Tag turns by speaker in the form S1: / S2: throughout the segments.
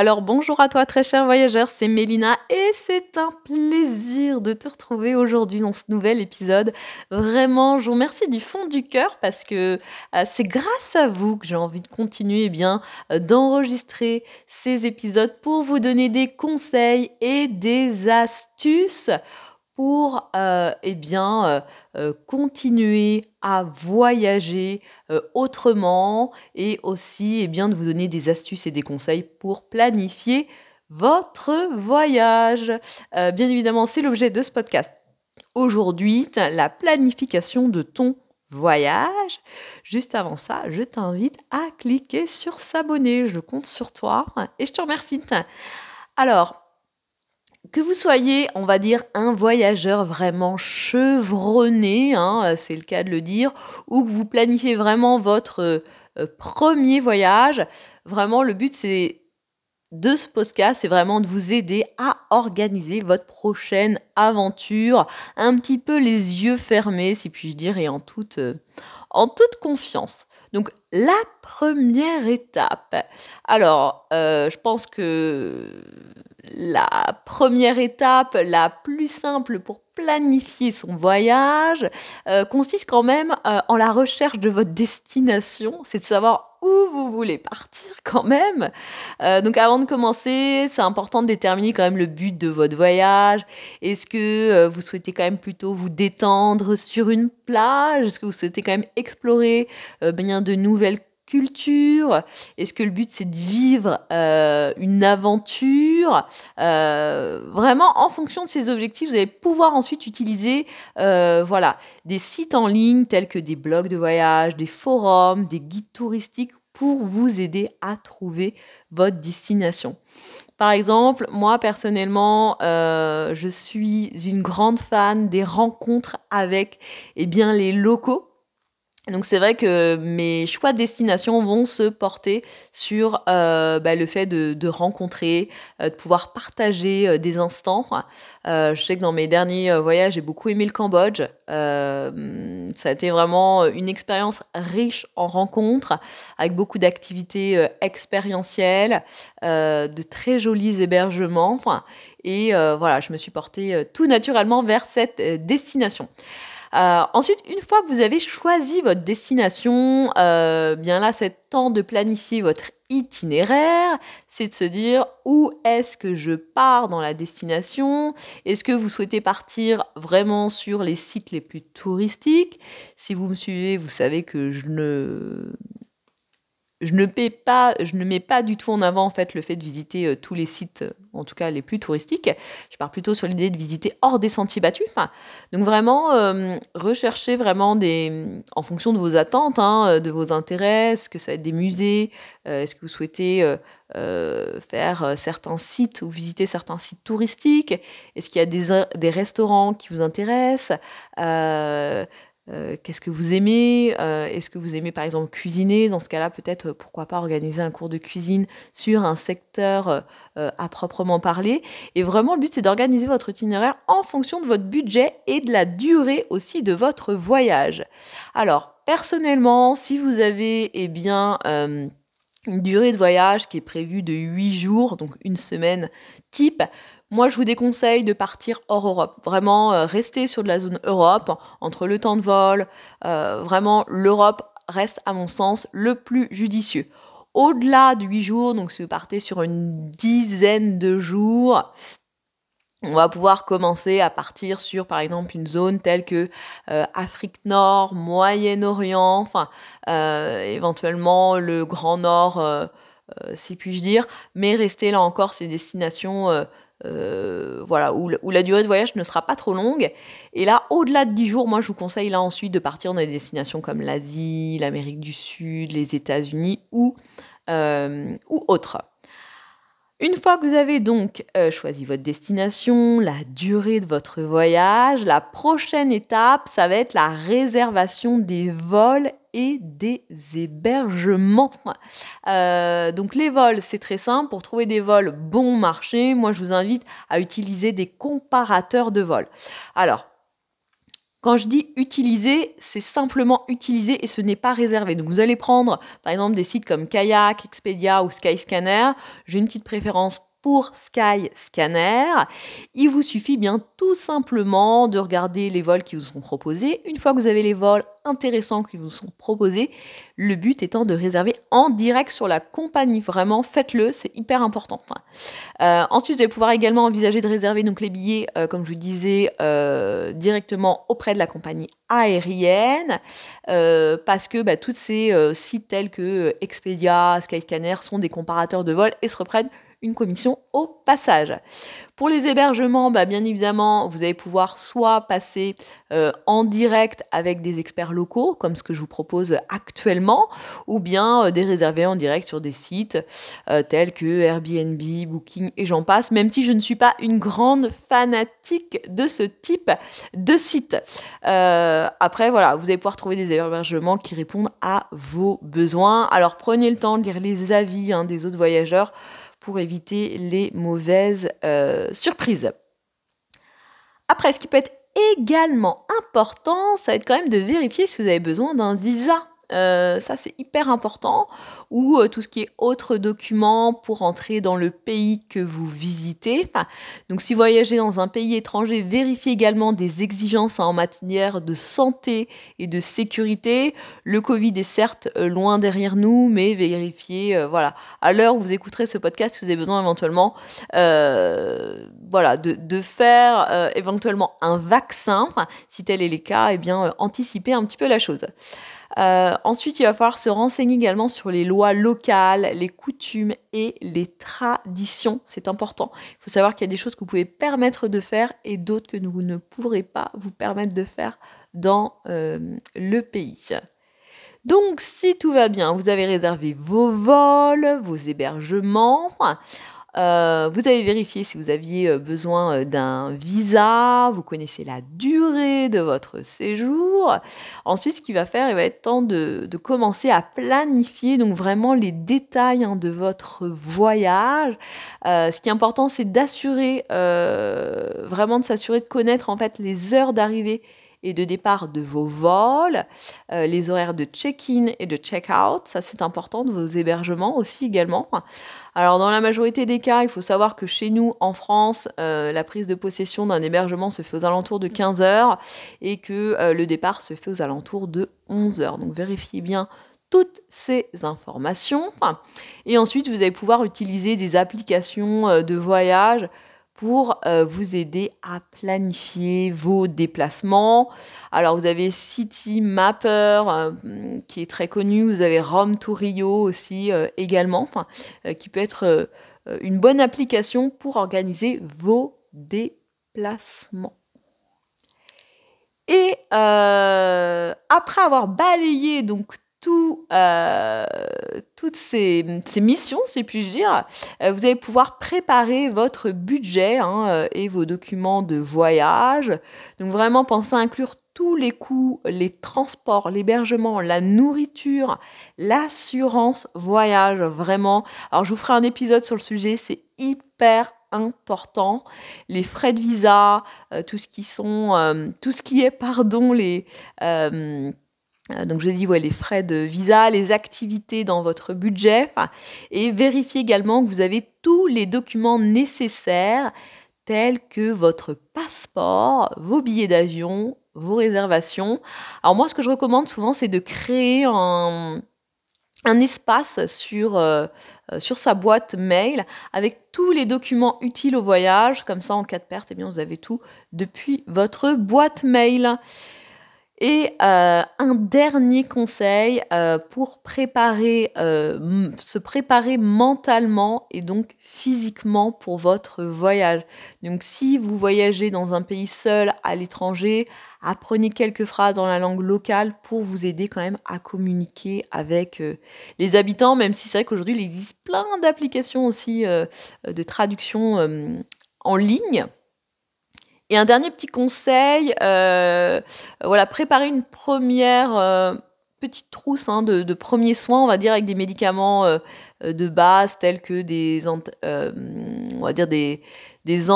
S1: Alors bonjour à toi très cher voyageur, c'est Mélina et c'est un plaisir de te retrouver aujourd'hui dans ce nouvel épisode. Vraiment, je vous remercie du fond du cœur parce que euh, c'est grâce à vous que j'ai envie de continuer eh bien euh, d'enregistrer ces épisodes pour vous donner des conseils et des astuces pour euh, eh bien, euh, euh, continuer à voyager autrement et aussi eh bien, de vous donner des astuces et des conseils pour planifier votre voyage. bien évidemment, c'est l'objet de ce podcast. Aujourd'hui, la planification de ton voyage. Juste avant ça, je t'invite à cliquer sur s'abonner. Je compte sur toi et je te remercie. Alors, que vous soyez, on va dire, un voyageur vraiment chevronné, hein, c'est le cas de le dire, ou que vous planifiez vraiment votre euh, premier voyage, vraiment le but c'est de ce podcast, c'est vraiment de vous aider à organiser votre prochaine aventure, un petit peu les yeux fermés, si puis-je dire, et en toute, euh, en toute confiance. Donc la première étape. Alors, euh, je pense que la première étape, la plus simple pour planifier son voyage, euh, consiste quand même euh, en la recherche de votre destination. C'est de savoir où vous voulez partir quand même. Euh, donc avant de commencer, c'est important de déterminer quand même le but de votre voyage. Est-ce que vous souhaitez quand même plutôt vous détendre sur une plage? Est-ce que vous souhaitez quand même explorer bien de nouvelles culture? Est-ce que le but c'est de vivre euh, une aventure? Euh, Vraiment, en fonction de ces objectifs, vous allez pouvoir ensuite utiliser euh, voilà, des sites en ligne tels que des blogs de voyage, des forums, des guides touristiques pour vous aider à trouver votre destination. Par exemple, moi personnellement, je suis une grande fan des rencontres avec eh bien, les locaux donc c'est vrai que mes choix de destination vont se porter sur euh, bah, le fait de, rencontrer, euh, de pouvoir partager euh, des instants. je sais que dans mes derniers voyages, j'ai beaucoup aimé le Cambodge. ça a été vraiment une expérience riche en rencontres, avec beaucoup d'activités expérientielles, de très jolis hébergements. et voilà, je me suis portée tout naturellement vers cette destination. Euh, ensuite, une fois que vous avez choisi votre destination, euh, bien là, c'est temps de planifier votre itinéraire, c'est de se dire où est-ce que je pars dans la destination? Est-ce que vous souhaitez partir vraiment sur les sites les plus touristiques? Si vous me suivez, vous savez que je ne je ne, mets pas du tout en avant le fait de visiter euh, tous les sites, euh, en tout cas les plus touristiques. Je pars plutôt sur l'idée de visiter hors des sentiers battus. donc vraiment euh, rechercher vraiment en fonction de vos attentes, hein, de vos intérêts, est-ce que ça va être des musées, est-ce que vous souhaitez faire certains sites ou visiter certains sites touristiques, est-ce qu'il y a des restaurants qui vous intéressent? Euh, qu'est-ce que vous aimez euh, Est-ce que vous aimez par exemple cuisiner? Dans ce cas-là, peut-être euh, pourquoi pas organiser un cours de cuisine sur un secteur à proprement parler. Et vraiment, le but, c'est d'organiser votre itinéraire en fonction de votre budget et de la durée aussi de votre voyage. Alors, personnellement, si vous avez eh bien, une durée de voyage qui est prévue de 8 jours, donc une semaine type, moi, je vous déconseille de partir hors Europe. Vraiment, euh, rester sur de la zone Europe, entre le temps de vol. Euh, vraiment, l'Europe reste, à mon sens, le plus judicieux. Au-delà de 8 jours, donc si vous partez sur une dizaine de jours, on va pouvoir commencer à partir sur, par exemple, une zone telle que euh, Afrique Nord, Moyen-Orient, enfin, éventuellement le Grand Nord, si puis-je dire, mais rester là encore ces destinations euh, voilà, où, la durée de voyage ne sera pas trop longue. Et là, au-delà de 10 jours, moi, je vous conseille là ensuite de partir dans des destinations comme l'Asie, l'Amérique du Sud, les États-Unis ou, euh, ou autres. Une fois que vous avez donc euh, choisi votre destination, la durée de votre voyage, la prochaine étape, ça va être la réservation des vols et des hébergements. Euh, donc les vols, c'est très simple. Pour trouver des vols bon marché, moi je vous invite à utiliser des comparateurs de vols. Alors, Quand je dis utiliser, c'est simplement utiliser et ce n'est pas réservé. Donc vous allez prendre par exemple des sites comme Kayak, Expedia ou Skyscanner. J'ai une petite préférence pour Skyscanner. Il vous suffit bien tout simplement de regarder les vols qui vous sont proposés. Une fois que vous avez les vols intéressants qui vous sont proposés, le but étant de réserver en direct sur la compagnie. Vraiment, faites-le, c'est hyper important. Euh, ensuite, vous allez pouvoir également envisager de réserver les billets, euh, comme je vous disais, euh, directement auprès de la compagnie aérienne, parce que bah, toutes ces sites tels que Expedia, Skyscanner sont des comparateurs de vols et se reprennent une commission au passage. Pour les hébergements, bah, bien évidemment, vous allez pouvoir soit passer euh, en direct avec des experts locaux, comme ce que je vous propose actuellement, ou bien euh, des réserver en direct sur des sites euh, tels que Airbnb, Booking et j'en passe, même si je ne suis pas une grande fanatique de ce type de site. après, voilà, vous allez pouvoir trouver des hébergements qui répondent à vos besoins. Alors prenez le temps de lire les avis hein, des autres voyageurs pour éviter les mauvaises euh, surprises. Après, ce qui peut être également important, ça va être quand même de vérifier si vous avez besoin d'un visa. Euh, ça c'est hyper important, ou euh, tout ce qui est autres documents pour entrer dans le pays que vous visitez. donc si vous voyagez dans un pays étranger, vérifiez également des exigences en matière de santé et de sécurité. Le Covid est certes euh, loin derrière nous, mais vérifiez, voilà, à l'heure où vous écouterez ce podcast, si vous avez besoin éventuellement, voilà, de, de faire éventuellement un vaccin, si tel est le cas, et eh bien anticiper un petit peu la chose. Euh, ensuite, il va falloir se renseigner également sur les lois locales, les coutumes et les traditions. C'est important. Il faut savoir qu'il y a des choses que vous pouvez permettre de faire et d'autres que vous ne pourrez pas vous permettre de faire dans euh, le pays. Donc, si tout va bien, vous avez réservé vos vols, vos hébergements. Euh, vous avez vérifié si vous aviez euh, besoin euh, d'un visa, vous connaissez la durée de votre séjour. Ensuite, ce qu'il va faire, il va être temps de, commencer à planifier donc vraiment les détails hein, de votre voyage. ce qui est important, c'est d'assurer, vraiment de s'assurer de connaître en fait les heures d'arrivée et de départ de vos vols, euh, les horaires de check-in et de check-out, ça c'est important, de vos hébergements aussi également. Alors dans la majorité des cas, il faut savoir que chez nous en France, euh, la prise de possession d'un hébergement se fait aux alentours de 15 heures et que euh, le départ se fait aux alentours de 11 heures. Donc vérifiez bien toutes ces informations. Et ensuite, vous allez pouvoir utiliser des applications de voyage pour euh, vous aider à planifier vos déplacements. Alors vous avez City Mapper euh, qui est très connu, vous avez Rome to Rio aussi euh, également, qui peut être une bonne application pour organiser vos déplacements. Et après avoir balayé donc tout, euh, toutes ces, missions, si puis-je dire, euh, vous allez pouvoir préparer votre budget hein, euh, et vos documents de voyage. Donc vraiment, pensez à inclure tous les coûts, les transports, l'hébergement, la nourriture, l'assurance voyage, vraiment. Alors je vous ferai un épisode sur le sujet, c'est hyper important. Les frais de visa, tout ce qui sont, tout ce qui est, pardon, les donc je dis ouais, les frais de visa, les activités dans votre budget, et vérifiez également que vous avez tous les documents nécessaires tels que votre passeport, vos billets d'avion, vos réservations. Alors moi ce que je recommande souvent c'est de créer un, un espace sur, euh, euh, sur sa boîte mail avec tous les documents utiles au voyage, comme ça en cas de perte, eh bien, vous avez tout depuis votre boîte mail. Et euh, un dernier conseil euh, pour préparer, euh, se préparer mentalement et donc physiquement pour votre voyage. Donc si vous voyagez dans un pays seul à l'étranger, apprenez quelques phrases dans la langue locale pour vous aider quand même à communiquer avec les habitants, même si c'est vrai qu'aujourd'hui il existe plein d'applications aussi de traduction en ligne et un dernier petit conseil, euh, voilà, préparer une première euh, petite trousse hein, de, premiers soins, on va dire, avec des médicaments euh, de base tels que des, on va dire des, des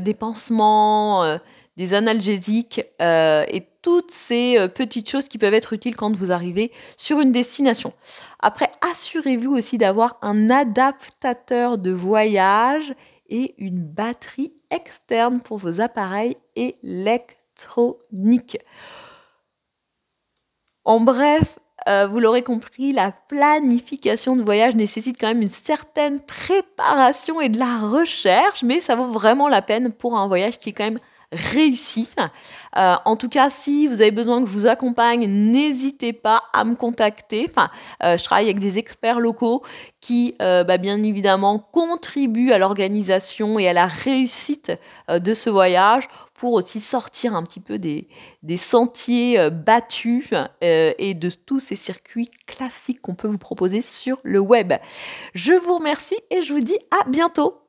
S1: des pansements, des analgésiques et toutes ces petites choses qui peuvent être utiles quand vous arrivez sur une destination. Après, assurez-vous aussi d'avoir un adaptateur de voyage et une batterie externe pour vos appareils électroniques. En bref, euh, vous l'aurez compris, la planification de voyage nécessite quand même une certaine préparation et de la recherche, mais ça vaut vraiment la peine pour un voyage qui est quand même réussi. Euh, en tout cas, si vous avez besoin que je vous accompagne, n'hésitez pas à me contacter. Enfin, euh, je travaille avec des experts locaux qui, bah, bien évidemment, contribuent à l'organisation et à la réussite de ce voyage pour aussi sortir un petit peu des, sentiers euh, battus euh, et de tous ces circuits classiques qu'on peut vous proposer sur le web. Je vous remercie et je vous dis à bientôt